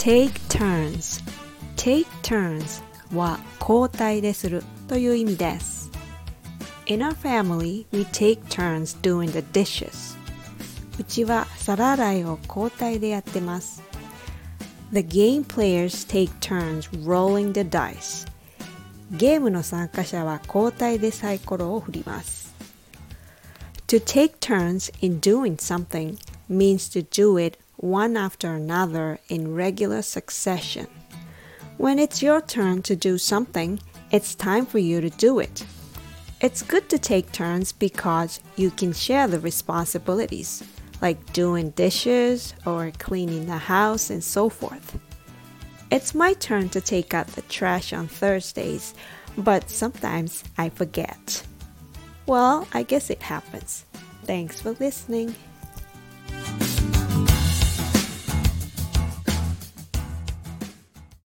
take turns take turns は交代でするという意味です In our family, we take turns doing the dishes うちは皿洗いを交代でやってます The game players take turns rolling the dice ゲームの参加者は交代でサイコロを振ります To take turns in doing something means to do it one after another in regular succession. When it's your turn to do something, it's time for you to do it. It's good to take turns because you can share the responsibilities, like doing dishes or cleaning the house and so forth. It's my turn to take out the trash on Thursdays, but sometimes I forget. Well, I guess it happens. Thanks for listening.